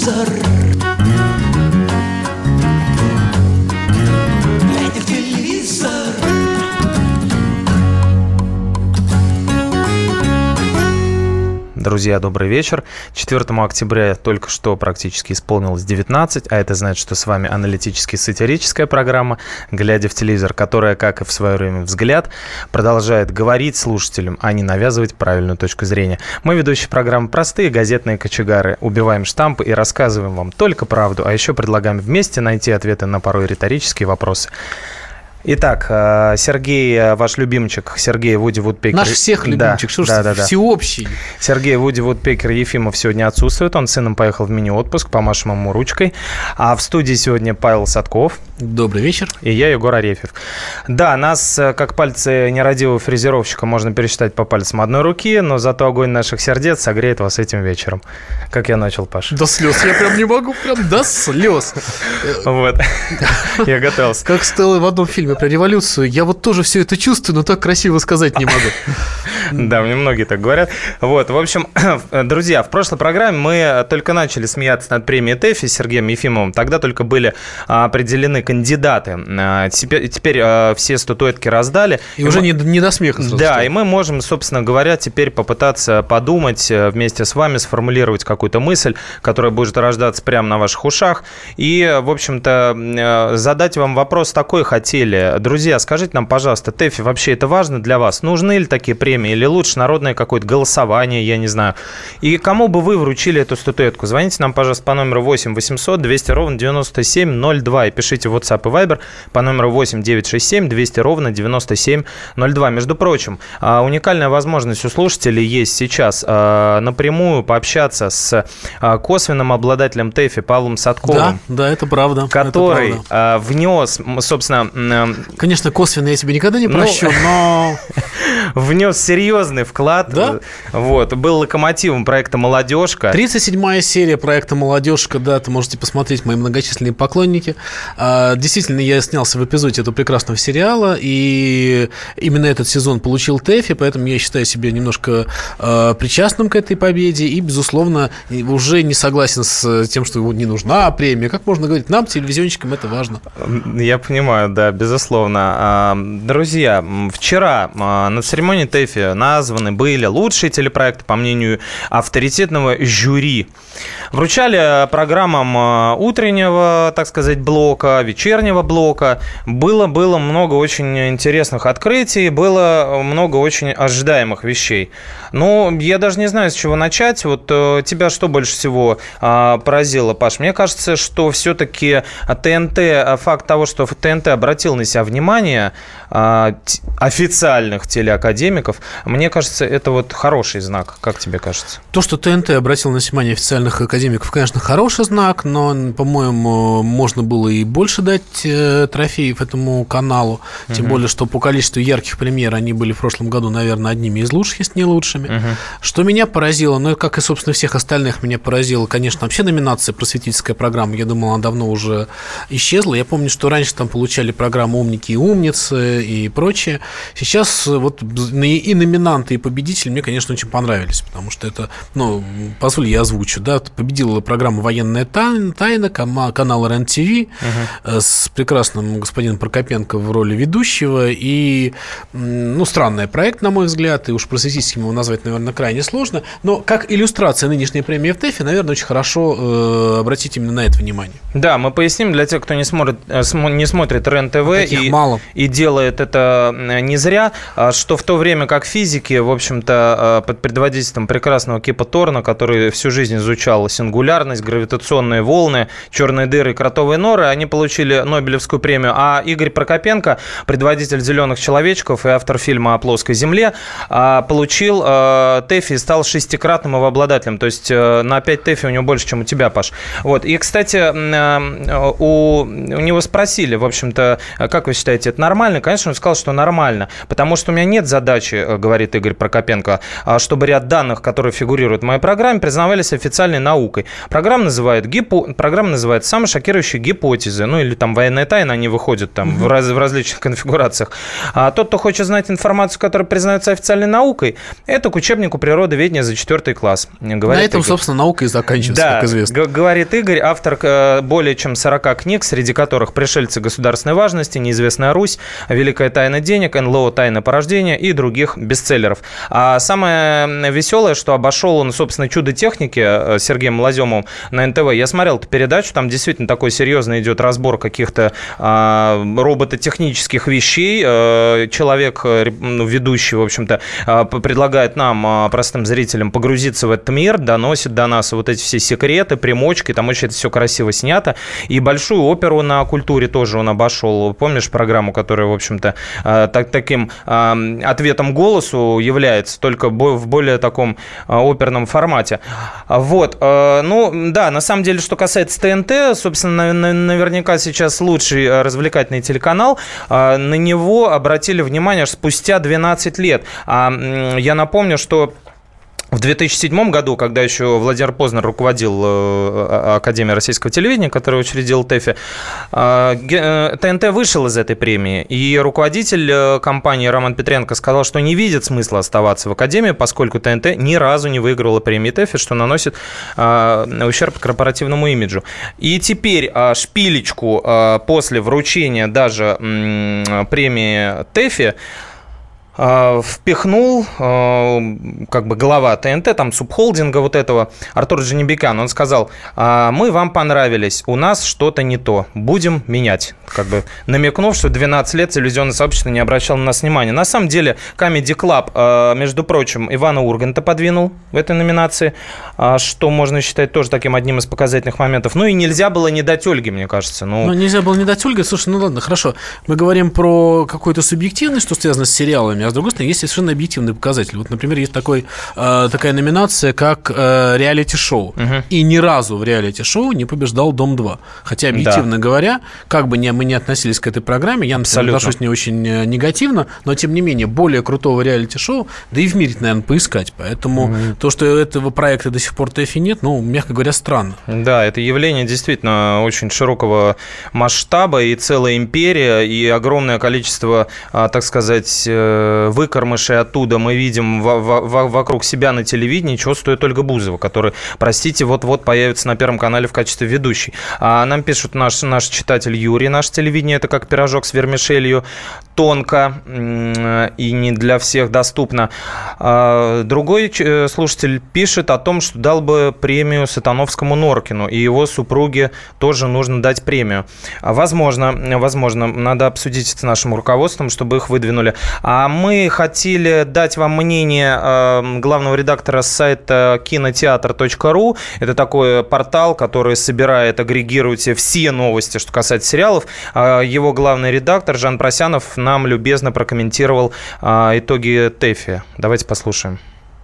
телевизор Друзья, добрый вечер. 4 октября только что практически исполнилось 19, а это значит, что с вами аналитически-сатирическая программа «Глядя в телевизор», которая, как и в свое время «Взгляд», продолжает говорить слушателям, а не навязывать правильную точку зрения. Мы, ведущие программы «Простые газетные кочегары», убиваем штампы и рассказываем вам только правду, а еще предлагаем вместе найти ответы на порой риторические вопросы. Итак, э, Сергей, э, ваш любимчик, Сергей Вуди Вудпекер. Наш всех любимчик, да, что ж, да, да, да. всеобщий. Сергей Вуди Вудпекер Ефимов сегодня отсутствует. Он с сыном поехал в мини-отпуск, помашем ему ручкой. А в студии сегодня Павел Садков. Добрый вечер. И я, Егор Арефьев. Да, нас, э, как пальцы нерадивого фрезеровщика, можно пересчитать по пальцам одной руки, но зато огонь наших сердец согреет вас этим вечером. Как я начал, Паша? До слез. Я прям не могу, прям до слез. Вот. Я готовился. Как Стелла в одном фильме про революцию. Я вот тоже все это чувствую, но так красиво сказать не могу. Да, мне многие так говорят. Вот, в общем, друзья, в прошлой программе мы только начали смеяться над премией ТЭФИ с Сергеем Ефимовым. Тогда только были а, определены кандидаты. А, Теперь, теперь а, все статуэтки раздали. И уже не, не до смеха сразу Да, стало. и мы можем, собственно говоря, теперь попытаться подумать э, вместе с вами, сформулировать какую-то мысль, которая будет рождаться прямо на ваших ушах. И, в общем-то, э, задать вам вопрос такой хотели. Друзья, скажите нам, пожалуйста, ТЭФИ, вообще это важно для вас? Нужны ли такие премии? Или лучше народное какое-то голосование, я не знаю? И кому бы вы вручили эту статуэтку? Звоните нам, пожалуйста, по номеру 8 800 200 ровно 9702 и пишите в WhatsApp и Viber по номеру 8 967 200 ровно 9702. Между прочим, а, уникальная возможность у слушателей есть сейчас а, напрямую пообщаться с а, косвенным обладателем ТЭФИ Павлом Да, Садковым. да, это правда. это Который правда. а, внес, собственно, Конечно, косвенно я тебе никогда не Ну, прощу, но... внес серьезный вклад. Да? Вот, был локомотивом проекта «Молодежка». 37-я серия проекта «Молодежка», да, это можете посмотреть, мои многочисленные поклонники. А, Действительно, я снялся в эпизоде этого прекрасного сериала, и именно этот сезон получил ТЭФИ, поэтому я считаю себя немножко э, причастным к этой победе, и, безусловно, уже не согласен с тем, что не нужна премия. Как можно говорить, нам, телевизионщикам, это важно. Я понимаю, да, безусловно. А, Друзья, вчера а, на церемонии ТЭФИ названы были лучшие телепроекты, по мнению авторитетного жюри. Вручали а, программам утреннего, так сказать, блока, вечернего блока. Было, было много очень интересных открытий, было много очень ожидаемых вещей. Но я даже не знаю, с чего начать. Вот э, тебя что больше всего поразило, Паш? Мне кажется, что все-таки ТНТ, факт того, что ТНТ обратил на себя внимание а, официальных телеакадемиков, мне кажется, это вот хороший знак. Как тебе кажется? То, что ТНТ обратил на внимание официальных академиков, конечно, хороший знак, но, по-моему, можно было и больше дать э, трофеев этому каналу. Тем более, что по количеству ярких премьер они были в прошлом году, наверное, одними из лучших, если не лучшими. Что меня поразило, ну, как и, собственно, всех остальных, меня поразило, конечно, вообще номинация «Просветительская программа». Я думал, она давно уже исчезла. Я помню, что раньше там получали программу «Умники и умницы» и прочее. Сейчас э, вот и номинанты, и победители мне, конечно, очень понравились, потому что это, ну, позволь, я озвучу, да, победила программа «Военная тайна», тайна канал РЕН-ТВ э, с прекрасным господином Прокопенко в роли ведущего, и, ну, странный проект, на мой взгляд, и уж просветительским его назвать, наверное, крайне сложно, но как иллюстрация нынешней премии в ТЭФе, наверное, очень хорошо э, обратить именно на это внимание. Да, мы поясним для тех, кто не смотрит, э, смо- не смотрит РЕН-ТВ таких и, мало. и делает это не зря, а, что в то время как физики, в общем-то, э, под предводительством прекрасного Кипа Торна, который всю жизнь изучал сингулярность, гравитационные волны, черные дыры кротовые норы, они получили Нобелевскую премию, а Игорь Прокопенко, предводитель «Зеленых человечков» и автор фильма о плоской земле, а, получил ТЭФИ и стал шестикратным его обладателем. То есть э, на 5 ТЭФИ у него больше, чем у тебя, Паш. Вот. И, кстати, э, у, у него спросили, в общем-то, как как вы считаете, это нормально? Конечно, он сказал, что нормально, потому что у меня нет задачи, э, говорит Игорь Прокопенко, а, чтобы ряд данных, которые фигурируют в моей программе, признавались официальной наукой. Программа называет, гипо... Программа называет самые шокирующие гипотезы, ну или там военная тайна, они выходят там в, раз... в различных конфигурациях. А тот, кто хочет знать информацию, которая признается официальной наукой, это к учебнику природоведения за четвертый класс. Говорит На этом, Игорь. собственно, наука и заканчивается, да, как известно. говорит Игорь, автор э, более чем 40 книг, среди которых «Пришельцы государственной важности», «Неизвестная Русь», «Великая тайна денег», «НЛО. Тайна порождения» и других бестселлеров. А самое веселое, что обошел он, собственно, «Чудо техники» э, Сергеем Лаземовым на НТВ. Я смотрел эту передачу, там действительно такой серьезный идет разбор каких-то а, робототехнических вещей. А, человек, ну, ведущий, в общем-то, а, предлагает нам, а, простым зрителям, погрузиться в этот мир, доносит до нас вот эти все секреты, примочки, там очень это все красиво снято. И большую оперу на культуре тоже он обошел. Помнишь программу, которая, в общем-то, а, так, таким а, ответом голосу является, только в более таком оперном формате. Вот. Ну, да, на самом деле, что касается ТНТ, собственно, наверняка сейчас лучший развлекательный телеканал. На него обратили внимание спустя 12 лет. Я напомню, что в 2007 году, когда еще Владимир Познер руководил э, Академией российского телевидения, который учредил ТЭФИ, э, ТНТ вышел из этой премии. И руководитель э, компании Роман Петренко сказал, что не видит смысла оставаться в Академии, поскольку ТНТ ни разу не выигрывала премии ТЭФИ, что наносит ущерб корпоративному имиджу. И теперь шпилечку после вручения даже премии ТЭФИ а, впихнул а, как бы глава ТНТ, там субхолдинга вот этого, Артур Джанибекян, он сказал, «А, мы вам понравились, у нас что-то не то, будем менять. Как бы намекнув, что 12 лет телевизионное сообщество не обращало на нас внимания. На самом деле, Comedy Club, между прочим, Ивана Урганта подвинул в этой номинации, что можно считать тоже таким одним из показательных моментов. Ну и нельзя было не дать Ольге, мне кажется. Ну, ну нельзя было не дать Ольге. Слушай, ну ладно, хорошо. Мы говорим про какую-то субъективность, что связано с сериалами, а с другой стороны, есть совершенно объективный показатель. Вот, например, есть такой, э, такая номинация, как э, реалити-шоу. Угу. И ни разу в реалити-шоу не побеждал «Дом-2». Хотя, объективно да. говоря, как бы мы не относились к этой программе, я, например, отношусь не очень э, негативно, но, тем не менее, более крутого реалити-шоу, да и в мире, наверное, поискать. Поэтому угу. то, что этого проекта до сих пор ТЭФИ нет, ну, мягко говоря, странно. Да, это явление действительно очень широкого масштаба и целая империя, и огромное количество, а, так сказать, э, выкормышей оттуда мы видим вокруг себя на телевидении, стоит Ольга Бузова, который, простите, вот-вот появится на Первом канале в качестве ведущей. А нам пишут наш, наш читатель Юрий, наше телевидение это как пирожок с вермишелью, тонко и не для всех доступно. А другой э, слушатель пишет о том, что дал бы премию Сатановскому Норкину, и его супруге тоже нужно дать премию. Возможно, возможно, надо обсудить это с нашим руководством, чтобы их выдвинули. А хотели дать вам мнение э, главного редактора сайта кинотеатр.ру. Это такой портал, который собирает, агрегирует все новости, что касается сериалов. Э, его главный редактор Жан Просянов нам любезно прокомментировал э, итоги ТЭФИ. Давайте послушаем.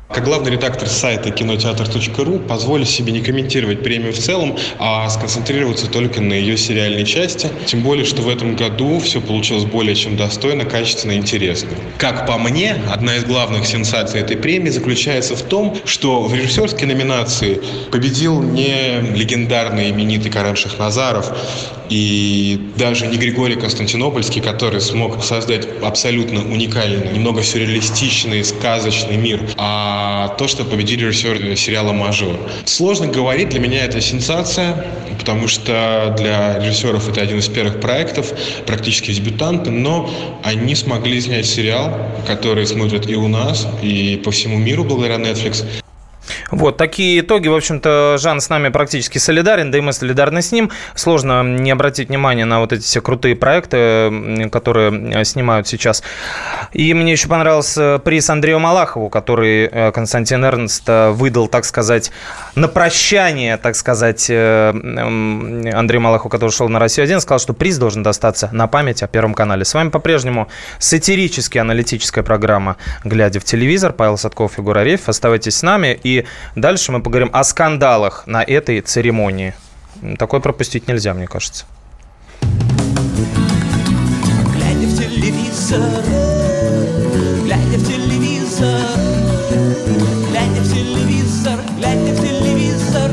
Как главный редактор сайта кинотеатр.ру позволю себе не комментировать премию в целом, а сконцентрироваться только на ее сериальной части. Тем более, что в этом году все получилось более чем достойно, качественно и интересно. Как по мне, одна из главных сенсаций этой премии заключается в том, что в режиссерской номинации победил не легендарный именитый Карен Шахназаров, и даже не Григорий Константинопольский, который смог создать абсолютно уникальный, немного сюрреалистичный, сказочный мир, а то, что победили режиссер сериала «Мажор». Сложно говорить, для меня это сенсация, потому что для режиссеров это один из первых проектов, практически дебютанты, но они смогли снять сериал, который смотрят и у нас, и по всему миру благодаря Netflix. Вот, такие итоги. В общем-то, Жан с нами практически солидарен, да и мы солидарны с ним. Сложно не обратить внимание на вот эти все крутые проекты, которые снимают сейчас. И мне еще понравился приз Андрею Малахову, который э, Константин Эрнст э, выдал, так сказать, на прощание, так сказать, э, Андрею Малахову, который шел на Россию-1, сказал, что приз должен достаться на память о Первом канале. С вами по-прежнему сатирически аналитическая программа «Глядя в телевизор». Павел Садков, Егор Арефьев. Оставайтесь с нами. И дальше мы поговорим о скандалах на этой церемонии. Такое пропустить нельзя, мне кажется. телевизор, глядя в телевизор, глядя в телевизор, глядя в телевизор.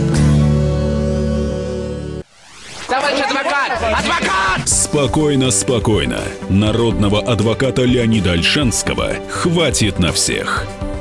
Товарищ адвокат! Адвокат! Спокойно, спокойно. Народного адвоката Леонида Альшанского хватит на всех.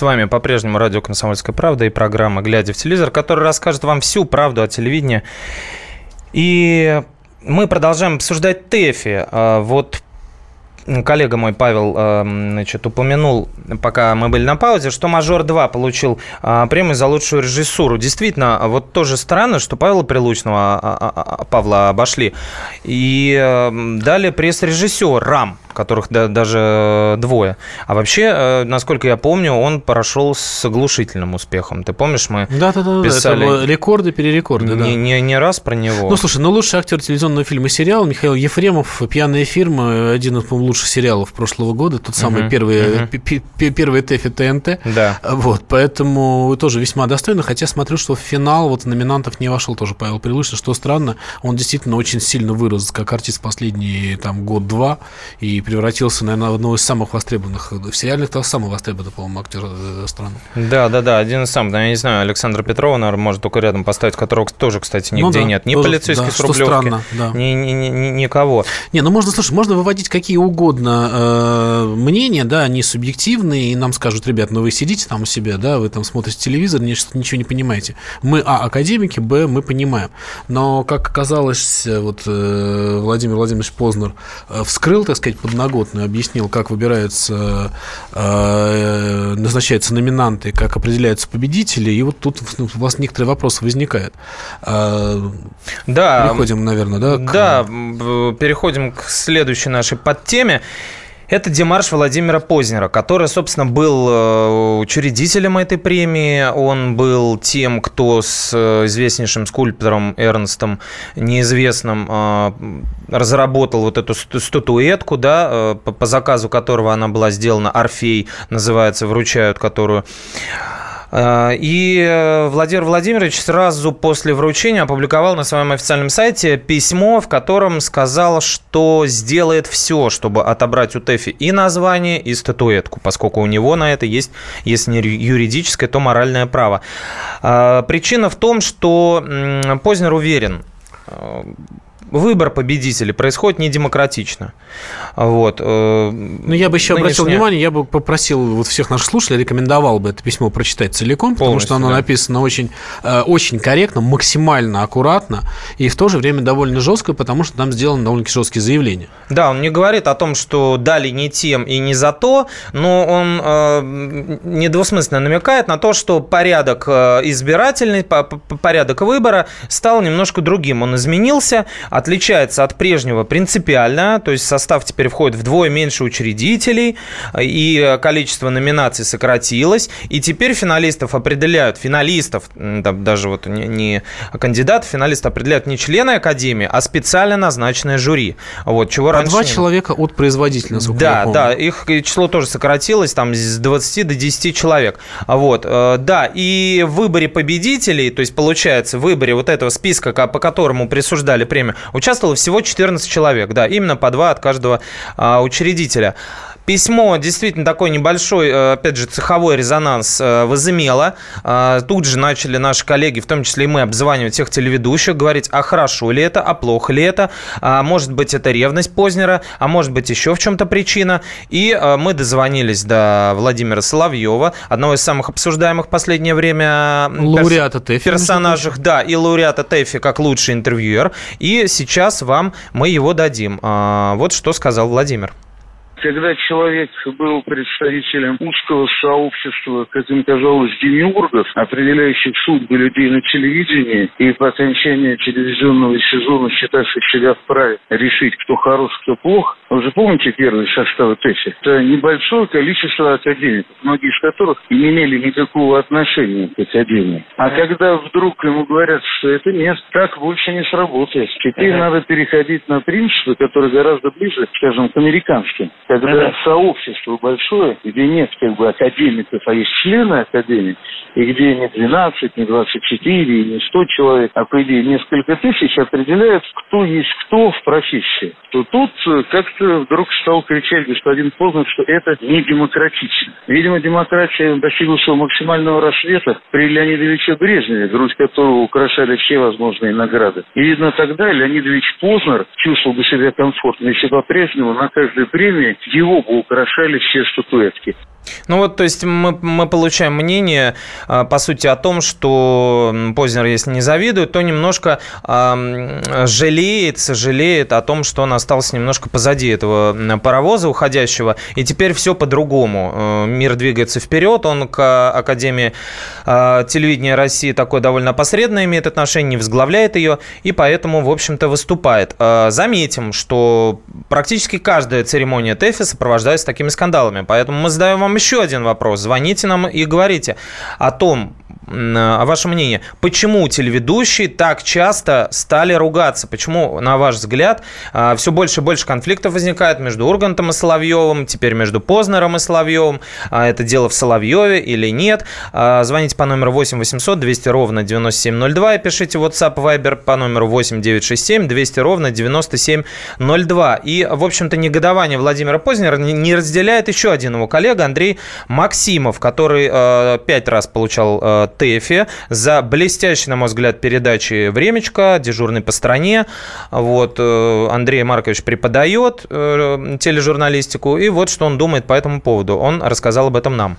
С вами по-прежнему радио «Комсомольская правда» и программа «Глядя в телевизор», которая расскажет вам всю правду о телевидении. И мы продолжаем обсуждать ТЭФИ. А, Вот коллега мой Павел а, значит, упомянул, пока мы были на паузе, что «Мажор 2» получил а, премию за лучшую режиссуру. Действительно, вот тоже странно, что Павла Прилучного, а, а, а, Павла обошли. И а, дали пресс-режиссерам, которых да- даже двое. А вообще, э, насколько я помню, он прошел с оглушительным успехом. Ты помнишь, мы Да-да-да, Писали. это рекорды, перерекорды, да. не, не, не раз про него. Ну, слушай, ну лучший актер телевизионного фильма и сериала Михаил Ефремов, «Пьяная фирма», один из, по-моему, лучших сериалов прошлого года, тот самый Мгм, первый, пи- пи- первый ТЭФ и ТНТ. Да. Вот, поэтому тоже весьма достойно, хотя смотрю, что в финал вот номинантов не вошел тоже Павел Прилучный, что странно, он действительно очень сильно вырос как артист последний там год-два и превратился, наверное, в одного из самых востребованных, в сериальных-то самый востребованный, по-моему, актер э, страны. Да, да, да, один из самых. Да, я не знаю, Александра Петрова, наверное, может только рядом поставить, которого тоже, кстати, Ну нигде да, нет. Ни тоже, полицейский да, с Рублевки, странно, да. ни- ни- ни- никого. Не, ну можно, слушай, можно выводить какие угодно э, мнения, да, они субъективные, и нам скажут, ребят, ну вы сидите там у себя, да, вы там смотрите телевизор, ни- ничего не понимаете. Мы, а, академики, б, мы понимаем. Но, как оказалось, вот э, Владимир Владимирович Познер э, вскрыл, так сказать, подноготную, объяснил, как выбираются, э, назначаются номинанты, как определяются победители, и вот тут у вас некоторые вопросы возникают. Э, Да, Переходим, наверное, да? к- Да, переходим к следующей нашей подтеме. Это демарш Владимира Познера, который, собственно, был э, учредителем этой премии. Он был тем, кто с э, известнейшим скульптором Эрнстом неизвестным э, разработал вот эту статуэтку, да, по заказу которого она была сделана. Орфей называется, вручают которую. Э, И э, Владимир Владимирович сразу после вручения опубликовал на своем официальном сайте письмо, в котором сказал, что сделает все, чтобы отобрать у ТЭФИ и название, и статуэтку, поскольку у него на это есть, если не юридическое, то моральное право. Э, Причина в том, что Познер уверен, выбор победителей происходит недемократично. Вот. э, Ну, я бы еще обратил нынешняя- внимание, я бы попросил вот всех наших слушателей, рекомендовал бы это письмо прочитать целиком, потому что оно да. написано очень, э, очень корректно, максимально аккуратно и в то же время довольно жестко, потому что там сделаны довольно-таки жесткие заявления. Да, он не говорит о том, что дали не тем и не за то, но он э, недвусмысленно намекает на то, что порядок э, избирательный, по- по- порядок выбора стал немножко другим. Он изменился, отличается от прежнего принципиально, то есть состав теперь входит вдвое меньше учредителей, и количество номинаций сократилось, и теперь финалистов определяют, финалистов, даже вот не, не кандидатов, финалистов определяют не члены Академии, а специально назначенное жюри. Вот, чего По раньше два человека от производителя, насколько Да, да, их число тоже сократилось, там с 20 до 10 человек. А Вот, э, да, и в выборе победителей, то есть получается, в выборе вот этого списка, по которому присуждали премию, участвовало всего 14 человек, да, именно по два от каждого а, учредителя. Письмо действительно такой небольшой, э, опять же, цеховой резонанс э, возымело. А, Тут же начали наши коллеги, в том числе и мы, обзванивать всех телеведущих, говорить, а хорошо ли это, а плохо ли это, а может быть, это ревность Познера, а может быть, еще в чем-то причина. И э, мы дозвонились до Владимира Соловьева, одного из самых обсуждаемых в последнее время перс- Лауреата ТЭФИ, между персонажей, да, и лауреата ТЭФИ как лучший интервьюер. И сейчас вам мы его дадим. Вот что сказал Владимир. Когда человек был представителем узкого сообщества, как им казалось, демиургов, определяющих судьбы людей на телевидении, и по окончании телевизионного сезона считавших себя вправе решить, кто хорош, кто плох, вы же помните первый состав ТЭСИ? Это небольшое количество академиков, многие из которых не имели никакого отношения к академии. А когда вдруг ему говорят, что это место, так больше не сработает. Теперь надо переходить на принципы, которые гораздо ближе, скажем, к американским. Когда сообщество большое, где нет как бы академиков, а есть члены академии, и где не 12, не 24, и не 100 человек, а по идее несколько тысяч, определяют, кто есть кто в профессии. То тут э, как-то вдруг стал кричать господин Познер, что это не демократично. Видимо, демократия достигла своего максимального рассвета при Леониде Ильиче Брежневе, грудь которого украшали все возможные награды. И видно тогда Леонид Ильич Познер чувствовал бы себя комфортно, если по-прежнему на каждой премии его бы украшали все статуэтки. Ну вот, то есть мы, мы получаем мнение, а, по сути, о том, что Познер, если не завидует, то немножко э, жалеет, сожалеет о том, что он остался немножко позади этого паровоза уходящего, и теперь все по-другому. Э, мир двигается вперед, он к Академии э, телевидения России такое довольно посредное имеет отношение, не возглавляет ее, и поэтому, в общем-то, выступает. Э, заметим, что практически каждая церемония ТЭФИ сопровождается такими скандалами, поэтому мы задаем вам еще один вопрос. Звоните нам и говорите о том, о вашем мнении, почему телеведущие так часто стали ругаться? Почему, на ваш взгляд, а, все больше и больше конфликтов возникает между Ургантом и Соловьевым, теперь между Познером и Соловьевым? А, это дело в Соловьеве или нет? А, звоните по номеру 8 800 200 ровно 9702 и пишите WhatsApp Viber по номеру 8 967 200 ровно 9702. И, в общем-то, негодование Владимира Познера не разделяет еще один его коллега Андрей Максимов, который пять раз получал ТЭФе за блестящие, на мой взгляд, передачи «Времечко», «Дежурный по стране». Вот, э, Андрей Маркович преподает э, тележурналистику, и вот что он думает по этому поводу. Он рассказал об этом нам.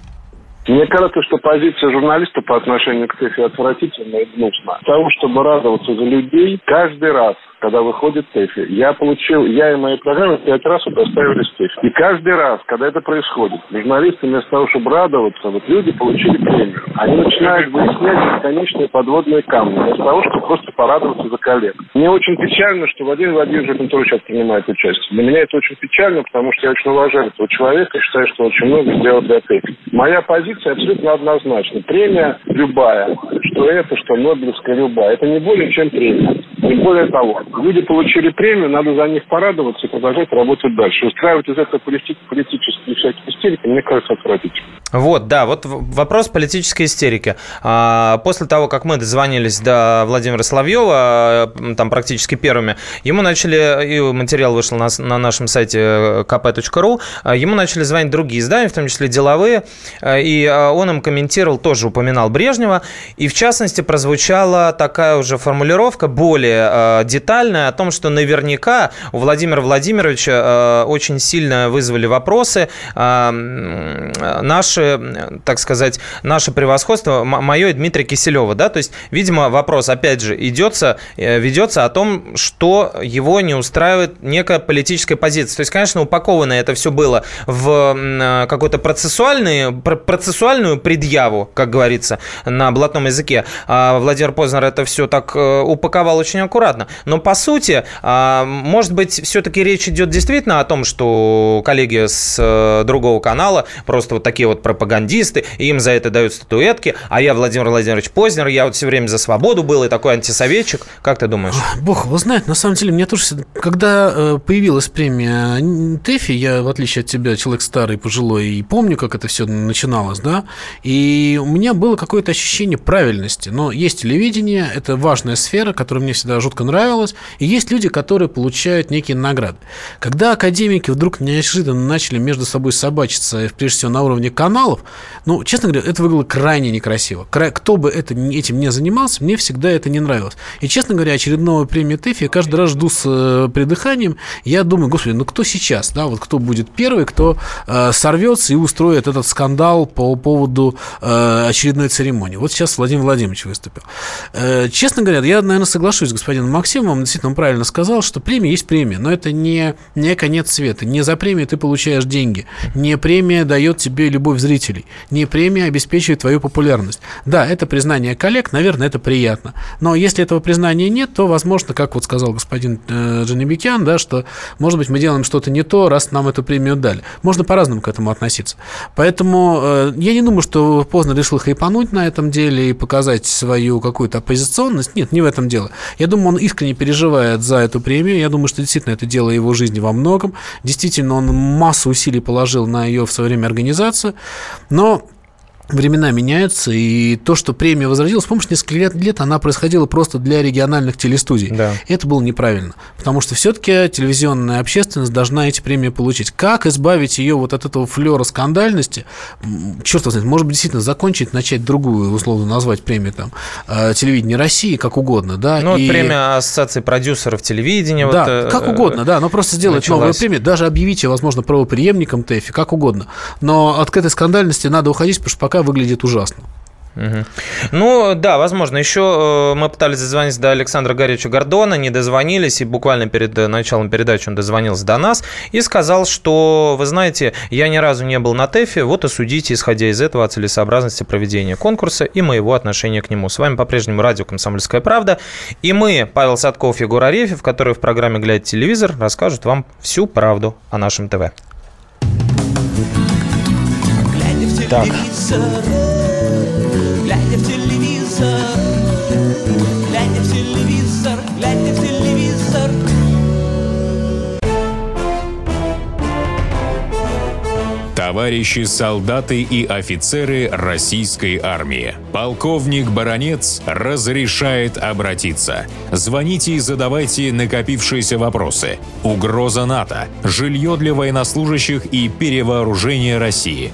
Мне кажется, что позиция журналиста по отношению к ТЭФе отвратительная и гнусна. Того, чтобы радоваться за людей, каждый раз когда выходит ТЭФИ. Я получил, я и мои программы пять раз удостоились ТЭФИ. И каждый раз, когда это происходит, журналисты вместо того, чтобы радоваться, вот люди получили премию. Они начинают выяснять бесконечные подводные камни, вместо того, чтобы просто порадоваться за коллег. Мне очень печально, что Владимир Владимирович в этом тоже сейчас принимает участие. Для меня это очень печально, потому что я очень уважаю этого человека и считаю, что он очень много сделал для ТЭФИ. Моя позиция абсолютно однозначна. Премия любая, что это, что Нобелевская любая, это не более чем премия. Более того, люди получили премию, надо за них порадоваться и продолжать работать дальше. Устраивать из этого политические всякие истерики, мне кажется, отвратительно. Вот, да, вот вопрос политической истерики. А, после того, как мы дозвонились до Владимира Соловьева, там практически первыми, ему начали, и материал вышел на, на нашем сайте kp.ru, а, ему начали звонить другие издания, в том числе деловые, а, и он им комментировал, тоже упоминал Брежнева, и в частности прозвучала такая уже формулировка более детальная о том, что наверняка у Владимира Владимировича очень сильно вызвали вопросы наши наше, так сказать, наше превосходство, мое и Дмитрия Киселева, да, то есть, видимо, вопрос, опять же, идется, э, ведется о том, что его не устраивает некая политическая позиция. То есть, конечно, упаковано это все было в э, какую-то процессуальную, процессуальную предъяву, как говорится, на блатном языке. А Владимир Познер это все так э, упаковал очень аккуратно. Но, по сути, а, может быть, все-таки речь идет действительно о том, что коллеги с другого канала просто вот такие вот пропагандисты, им за это дают статуэтки, а я Владимир Владимирович Познер, я вот все время за свободу был и такой антисоветчик. Как ты думаешь? Бог его знает. На самом деле, мне тоже, когда э, появилась премия ТЭФИ, я, в отличие от тебя, человек старый, пожилой, и помню, как это все начиналось, да, и у меня было какое-то ощущение правильности. Но есть телевидение, это важная сфера, которая мне всегда жутко нравилась, и есть люди, которые получают некие награды. Когда академики вдруг неожиданно начали между собой собачиться, прежде всего на уровне каналов, ну, честно говоря, это выглядело крайне некрасиво. Кто бы это, этим не занимался, мне всегда это не нравилось. И, честно говоря, очередного премии ТЭФИ я каждый раз жду с э, придыханием. Я думаю, господи, ну кто сейчас, да, вот кто будет первый, кто э, сорвется и устроит этот скандал по поводу э, очередной церемонии. Вот сейчас Владимир Владимирович выступил. Э, честно говоря, я, наверное, соглашусь господином Максимовым, действительно, он правильно сказал, что премия есть премия, но это не, не конец света. Не за премию ты получаешь деньги. Не премия дает тебе любовь зрителей. Не премия обеспечивает твою популярность. Да, это признание коллег, наверное, это приятно. Но если этого признания нет, то, возможно, как вот сказал господин э, Джанибекян, да, что, может быть, мы делаем что-то не то, раз нам эту премию дали. Можно по-разному к этому относиться. Поэтому э, я не думаю, что поздно решил хайпануть на этом деле и показать свою какую-то оппозиционность. Нет, не в этом дело. Я думаю, он искренне переживает за эту премию. Я думаю, что действительно это дело его жизни во многом. Действительно, он массу усилий положил на ее в свое время организацию. Но времена меняются, и то, что премия возродилась, помнишь, несколько лет, лет она происходила просто для региональных телестудий. Да. И это было неправильно, потому что все-таки телевизионная общественность должна эти премии получить. Как избавить ее вот от этого флера скандальности? Черт знает, может быть, действительно закончить, начать другую, условно назвать премию там э, телевидение России, как угодно, да? Ну, и... премия Ассоциации продюсеров телевидения. Да, вот, э, как угодно, да, но просто сделать началась. новую премию, даже объявить ее, возможно, правоприемником ТЭФИ, как угодно. Но от этой скандальности надо уходить, потому что пока выглядит ужасно. Мгм. Ну, да, возможно. Еще э, мы пытались дозвониться до Александра Гаревича Гордона, не дозвонились, и буквально перед э, началом передачи он дозвонился до нас и сказал, что, вы знаете, я ни разу не был на ТЭФе, вот и судите, исходя из этого, о целесообразности проведения конкурса и моего отношения к нему. С вами по-прежнему радио «Комсомольская правда», и мы, Павел Садков, Егор Арефьев, которые в программе «Глядя телевизор» расскажут вам всю правду о нашем ТВ. Так. глядя в телевизор, глядя в телевизор, глядя в телевизор. Товарищи солдаты и офицеры российской армии. Полковник Баронец разрешает обратиться. Звоните и задавайте накопившиеся вопросы. Угроза НАТО, жилье для военнослужащих и перевооружение России.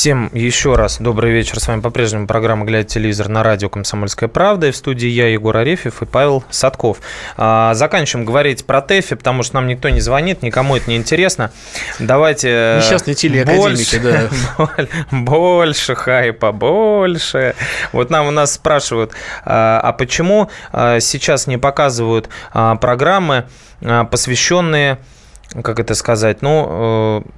Всем еще раз добрый вечер. С вами по-прежнему программа «Глядя телевизор» на радио «Комсомольская правда». И в студии я, Егор Арефьев и Павел Садков. А, заканчиваем говорить про ТЭФИ, потому что нам никто не звонит, никому это не интересно. Давайте... Несчастные телеакадемики, да. боль- Больше хайпа, больше. Вот нам у нас спрашивают, а а почему а, сейчас не показывают программы, посвященные, как это сказать, ну, э,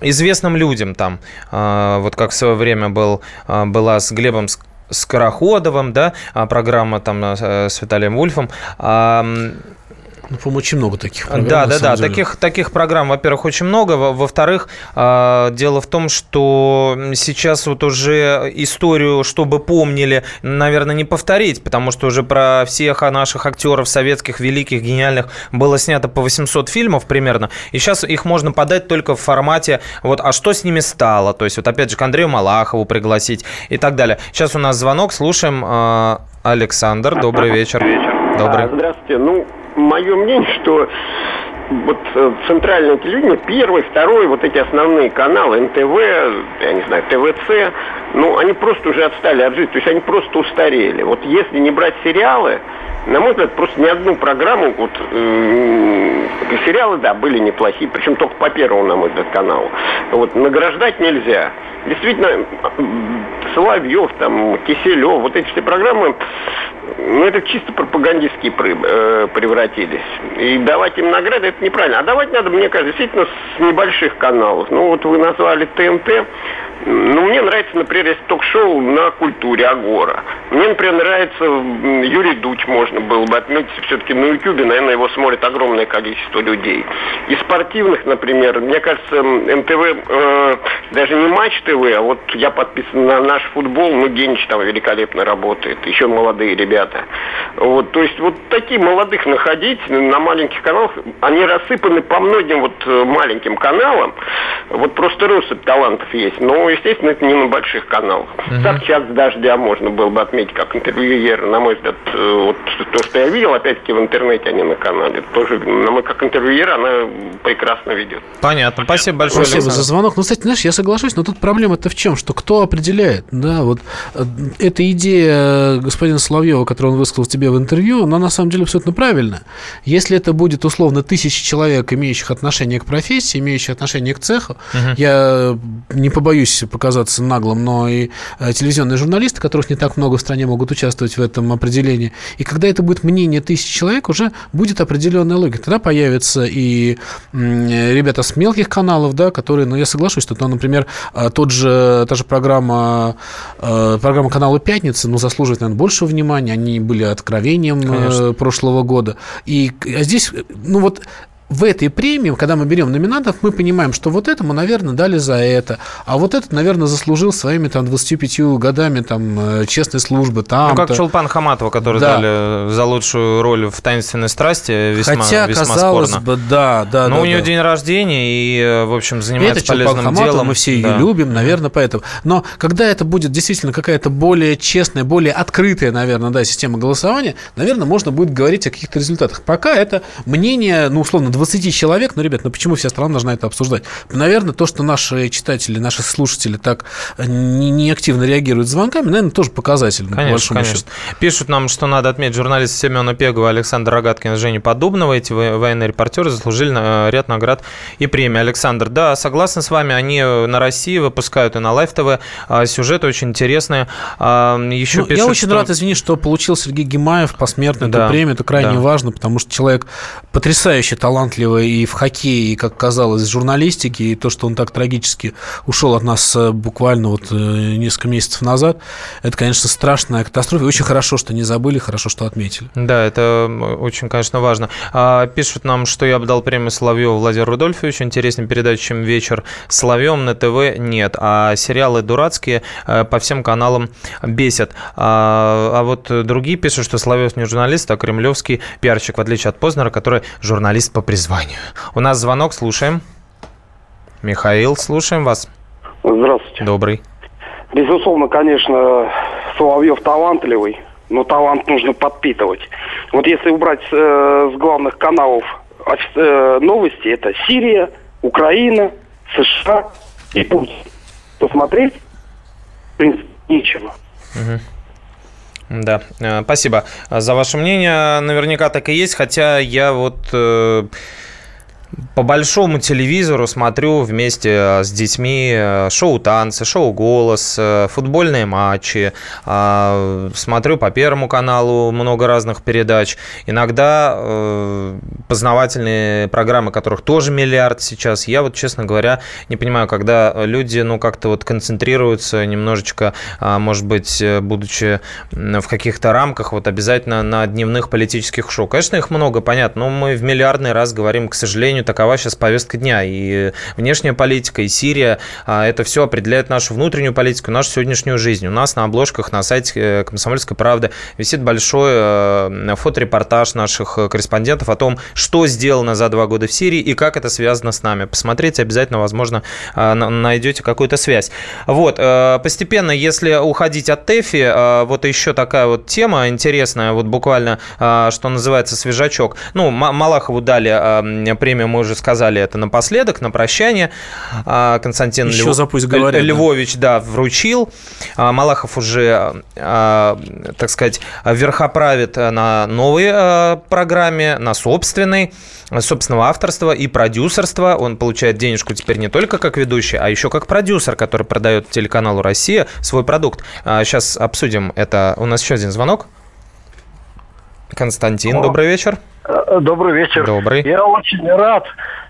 известным людям там, а, вот как в свое время был, а, была с Глебом Ск- Скороходовым, да, а, программа там э, с Виталием Вульфом. Ну, по-моему, очень много таких программ. да, да, да. деле. Таких, таких программ, во-первых, очень много. Во- Во-вторых, а, дело в том, что сейчас вот уже историю, чтобы помнили, наверное, не повторить, потому что уже про всех наших актеров советских, великих, гениальных было снято по 800 фильмов примерно. И сейчас их можно подать только в формате вот, а что с ними стало? То есть вот опять же к Андрею Малахову пригласить и так далее. Сейчас у нас звонок, слушаем. а, Александр, добрый вечер. Добрый. А, Здравствуйте. Ну, мое мнение, что вот э, центральное телевидение, первый, второй, вот эти основные каналы, НТВ, я не знаю, ТВЦ, ну, они просто уже отстали от жизни, то есть они просто устарели. Вот если не брать сериалы, на мой взгляд, просто ни одну программу, вот, м, сериалы, да, были неплохие, причем только по первому, на мой взгляд, каналу. Вот, награждать нельзя. Действительно, Соловьев, там, Киселев, вот эти все программы, ну, это чисто пропагандистские э, превратились. И давать им награды, это неправильно. А давать надо, мне кажется, действительно с небольших каналов. Ну, вот вы назвали ТНТ. Ну, мне нравится, например, есть ток-шоу на культуре Агора. Мне, например, нравится Юрий Дудь, можно было бы отметить. Все-таки на Ютубе, наверное, его смотрит огромное количество людей. Из спортивных, например, мне кажется, м, НТВ э, даже не Матч ТВ, а вот я подписан на наш футбол, ну, Генич там великолепно работает, еще молодые ребята. Вот, то есть вот такие молодых находить на маленьких каналах, они рассыпаны по многим вот э, маленьким каналам, вот просто россыпь талантов есть. Но естественно, это не на больших каналах. Мгм. Собчак дождя можно было бы отметить как интервьюер. На мой взгляд, э, вот то, что я видел, опять-таки, в интернете, а не на канале, тоже, на мой как интервьюер, она прекрасно ведет. Понятно. Спасибо большое, Спасибо Александр. за звонок. Ну, кстати, знаешь, я соглашусь, но тут проблема-то в чем? Что кто определяет? Да, вот э, эта идея господина Соловьева, которую он высказал тебе в интервью, она на самом деле абсолютно правильная. Если это будет условно тысячи человек, имеющих отношение к профессии, имеющих отношение к цеху, Мгм. я не побоюсь показаться наглым, но и э, телевизионные журналисты, которых не так много в стране, могут участвовать в этом определении. И когда это будет мнение тысячи человек, уже будет определенная логика. Тогда появятся и м, ребята с мелких каналов, да, которые, ну, я соглашусь, что, ну, например, э, тот же, та же программа, э, программа канала «Пятница», ну, заслуживает, наверное, большего внимания. Они были откровением э, Конечно. прошлого года. И а здесь, ну, вот в этой премии, когда мы берем номинантов, мы понимаем, что вот этому, наверное, дали за это, а вот этот, наверное, заслужил своими там 25 годами там э, честной службы там. Ну, как Чулпан Хаматова, который Да. дали за лучшую роль в «Таинственной страсти», весьма, Хотя, весьма казалось спорно. бы, да, да, Но да, у нее да. день рождения, и, э, в общем, занимается это Чулпан полезным Хаматова, делом. мы все ее Да. любим, наверное, поэтому. Но когда это будет действительно какая-то более честная, более открытая, наверное, да, система голосования, наверное, можно будет говорить о каких-то результатах. Пока это мнение, ну, условно, 20 человек, ну, ребят, ну почему вся страна должна это обсуждать? Наверное, то, что наши читатели, наши слушатели так э, не, не активно реагируют звонками, наверное, тоже показательно, по Конечно, большому конечно. счету. Пишут нам, что надо отметить журналисты Семена Пегова, Александра Рогаткина, Женя Подобного. Эти во- военные репортеры заслужили на- ряд наград и премий. Александр, да, согласен с вами. Они э, на России выпускают и на Life TV. Сюжеты очень интересные. А, Еще Ну, я пишут, очень что- рад, извини, что получил Сергей Гимаев посмертно Да, эту премию. Это крайне да. важно, потому что человек потрясающе талантливый и в хоккее, и, как казалось, в журналистике. И то, что он так трагически ушел от нас э, буквально вот э, несколько месяцев назад, это, конечно, страшная катастрофа. И очень хорошо, что не забыли, хорошо, что отметили. Да, это очень, конечно, важно. А, Пишут нам, что я бы дал премию Соловьеву Владимиру Рудольфовичу. Интереснее передача, чем вечер с Соловьевым на ТВ нет. А сериалы дурацкие э, по всем каналам бесят. А, а вот другие пишут, что Соловьев не журналист, а кремлевский пиарщик, в отличие от Познера, который журналист по призванию. У нас звонок, слушаем. Михаил, слушаем вас. Здравствуйте. Добрый. Безусловно, конечно, Соловьев талантливый, но талант нужно подпитывать. Вот если убрать э, с главных каналов э, новости, это Сирия, Украина, США и Путин. Посмотреть, в принципе, нечего. Да, э, спасибо за ваше мнение. Наверняка так и есть, хотя я вот э, по большому телевизору смотрю вместе э, с детьми э, шоу танцы, шоу голос, э, футбольные матчи. А, Смотрю по Первому каналу много разных передач. Иногда познавательные программы, которых тоже миллиард сейчас. Я вот, честно говоря, не понимаю, когда люди, ну, как-то вот концентрируются немножечко, а, может быть, будучи в каких-то рамках, вот обязательно на дневных политических шоу. Конечно, их много, понятно, но мы в миллиардный раз говорим, к сожалению, такова сейчас повестка дня. И внешняя политика, и Сирия, а, это все определяет нашу внутреннюю политику, нашу сегодняшнюю жизнь. У нас на обложках на сайте э, «Комсомольской правды» висит большой э, фоторепортаж наших э, корреспондентов о том, что сделано за два года в Сирии и как это связано с нами. Посмотрите, обязательно, возможно, на- найдете какую-то связь. Вот, постепенно, если уходить от ТЭФИ, вот еще такая вот тема интересная, вот буквально, э, что называется, свежачок. Ну, Ма- Малахову дали премию, мы уже сказали это напоследок, на прощание. А, Константин Еще Львов- за «Пусть говорят». Львович, да, вручил. А, Малахов уже, а, так сказать, верхоправит на новой программе, на собственной, собственного авторства и продюсерства. Он получает денежку теперь не только как ведущий, а еще как продюсер, который продает телеканалу «Россия» свой продукт. Сейчас обсудим это. У нас еще один звонок. Константин, О. добрый вечер. Э, Добрый вечер. Добрый. Я очень рад,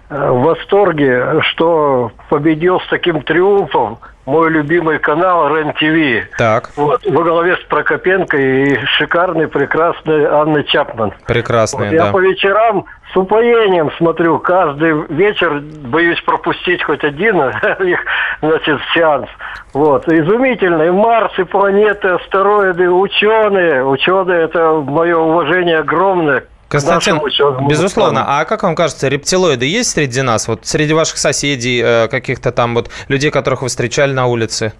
э, в восторге, что победил с таким триумфом мой любимый канал РЕН-ТВ. Так, Вот, во главе с Прокопенко и шикарной, прекрасной Анной Чапман. прекрасный, Вот, я да. по вечерам с упоением смотрю. Каждый вечер боюсь пропустить хоть один их, значит, сеанс. Вот. Изумительно. И Марс, и планеты, астероиды, ученые. Ученые – это мое уважение огромное Константин, безусловно. А как вам кажется, рептилоиды есть среди нас? Вот среди ваших соседей, э, каких-то там вот людей, которых вы встречали на улице?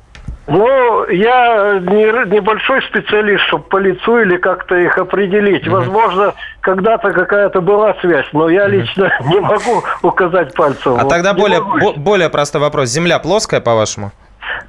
Ну, я не, небольшой специалист, чтобы по лицу или как-то их определить. Возможно, когда-то какая-то была связь, но я лично не могу указать пальцем. А Вот тогда не более, бо- более простой вопрос. Земля плоская, по-вашему?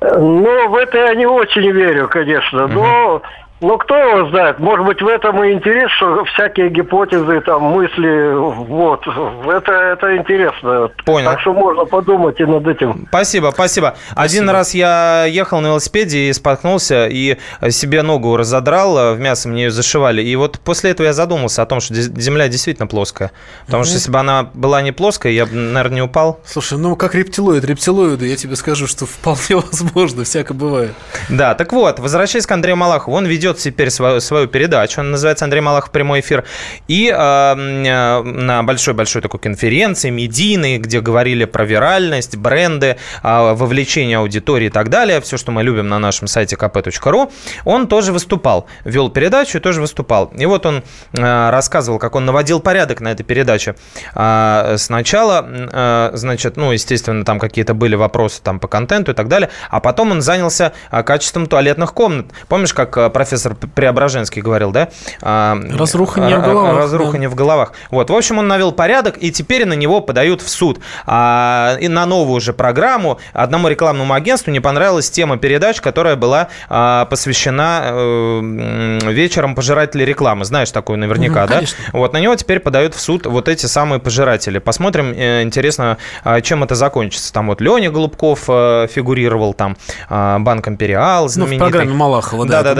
Ну, в это я не очень верю, конечно. Но, но кто его знает? Может быть, в этом и интерес, что всякие гипотезы, там, мысли, вот. Это, это интересно. Понял. Так что можно подумать и над этим. Спасибо, спасибо. Один раз я ехал на велосипеде и споткнулся, и себе ногу разодрал, э, в мясо мне ее зашивали. И вот после этого я задумался о том, что Земля действительно плоская. Потому что если бы она была не плоская, я бы, наверное, не упал. Слушай, ну как рептилоид, рептилоиды, я тебе скажу, что вполне возможно, всякое бывает. Да, так вот, возвращаясь к Андрею Малахову, он ведет теперь свою, свою передачу, он называется «Андрей Малахов. Прямой эфир», и э, э, на большой-большой такой конференции, медийной, где говорили про виральность, бренды, э, вовлечение аудитории и так далее, все, что мы любим на нашем сайте kp.ru, он тоже выступал, вел передачу и тоже выступал. И вот он э, рассказывал, как он наводил порядок на этой передаче. А, Сначала, э, значит, ну, естественно, там какие-то были вопросы там по контенту и так далее, а потом он занялся а, качеством туалетных комнат. Помнишь, как а, профессор Преображенский говорил, да? А, Разруха не в р- головах, Разруха да. не в головах. Вот, в общем, он навел порядок, и теперь на него подают в суд. А, и на новую же программу одному рекламному агентству не понравилась тема передач, которая была а, посвящена э, м, вечером пожирателей рекламы. Знаешь такую наверняка, Мгм, да? конечно. Вот на него теперь подают в суд вот эти самые пожиратели. Посмотрим, э, интересно, а, чем это закончится. Там вот Леня Голубков э, фигурировал, там а, Банк Империал Ну, в знаменитый. программе Малахова, да, Да,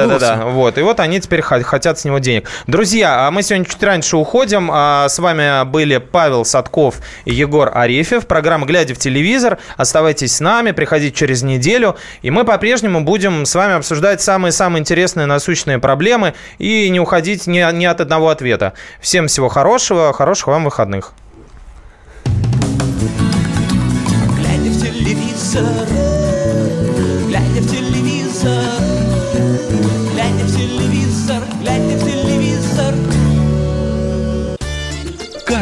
Вот. И вот они теперь хотят с него денег. Друзья, а мы сегодня чуть раньше уходим. А С вами были Павел Садков и Егор Арефьев. Программа «Глядя в телевизор». Оставайтесь с нами, приходите через неделю. И мы по-прежнему будем с вами обсуждать самые-самые интересные насущные проблемы и не уходить ни, ни от одного ответа. Всем всего хорошего, хороших вам выходных. Глядя в телевизор, глядя в телевизор,